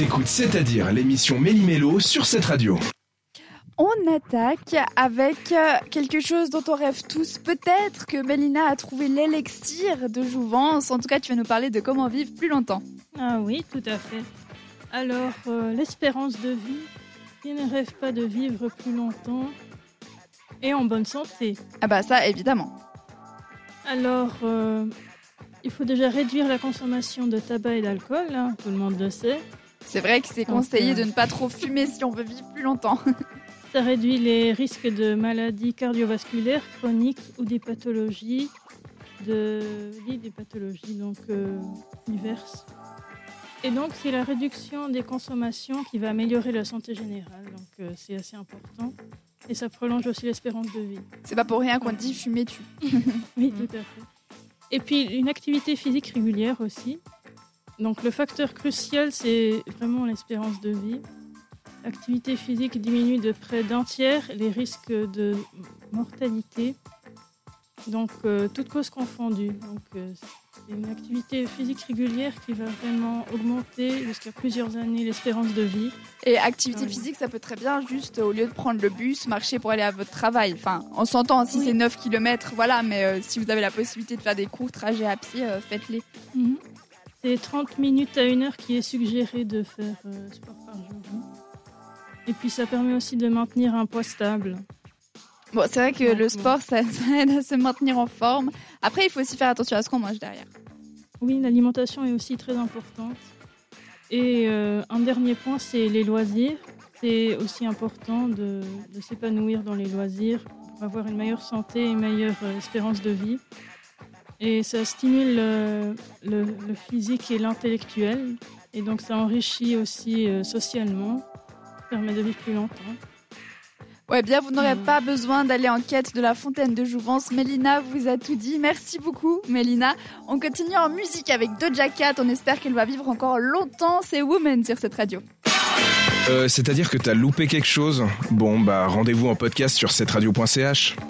T'écoutes C'est-à-dire l'émission Méli-Mélo sur cette radio. On attaque avec euh, quelque chose dont on rêve tous. Peut-être que Mélina a trouvé l'élixir de jouvence. En tout cas, tu vas nous parler de comment vivre plus longtemps. Ah oui, tout à fait. Alors, euh, l'espérance de vie, qui ne rêve pas de vivre plus longtemps et en bonne santé Ah bah ça, évidemment. Alors, euh, il faut déjà réduire la consommation de tabac et d'alcool, hein, tout le monde le sait. C'est vrai que c'est conseillé de ne pas trop fumer si on veut vivre plus longtemps. Ça réduit les risques de maladies cardiovasculaires chroniques ou des pathologies, de, oui, des pathologies donc euh, diverses. Et donc c'est la réduction des consommations qui va améliorer la santé générale, donc euh, c'est assez important. Et ça prolonge aussi l'espérance de vie. C'est pas pour rien qu'on dit fumer tu. Oui, tout à fait. Et puis une activité physique régulière aussi. Donc le facteur crucial, c'est vraiment l'espérance de vie. L'activité physique diminue de près d'un tiers les risques de mortalité. Donc euh, toutes causes confondues. Donc euh, c'est une activité physique régulière qui va vraiment augmenter jusqu'à plusieurs années l'espérance de vie. Et activité Ah physique, ça peut très bien juste au lieu de prendre le bus, marcher pour aller à votre travail. Enfin, on s'entend si Oui. c'est 9 km, voilà, mais euh, si vous avez la possibilité de faire des courts trajets à pied, faites-les. C'est 30 minutes à une heure qui est suggéré de faire euh, sport par jour. hein. Et puis ça permet aussi de maintenir un poids stable. Bon, c'est vrai que Ouais, le sport, ça, ça aide à se maintenir en forme. Après, il faut aussi faire attention à ce qu'on mange derrière. Oui, l'alimentation est aussi très importante. Et euh, un dernier point, c'est les loisirs. C'est aussi important de, de s'épanouir dans les loisirs pour avoir une meilleure santé et une meilleure euh, espérance de vie. Et ça stimule le, le physique et l'intellectuel. Et donc ça enrichit aussi euh, socialement, permet de vivre plus longtemps. Ouais, bien, vous n'aurez Mm. pas besoin d'aller en quête de la fontaine de jouvence. Mélina vous a tout dit. Merci beaucoup, Mélina. On continue en musique avec Doja Cat. On espère qu'elle va vivre encore longtemps. C'est Woman sur cette radio. Euh, C'est-à-dire que t'as loupé quelque chose? Bon, bah rendez-vous en podcast sur cette radio.ch.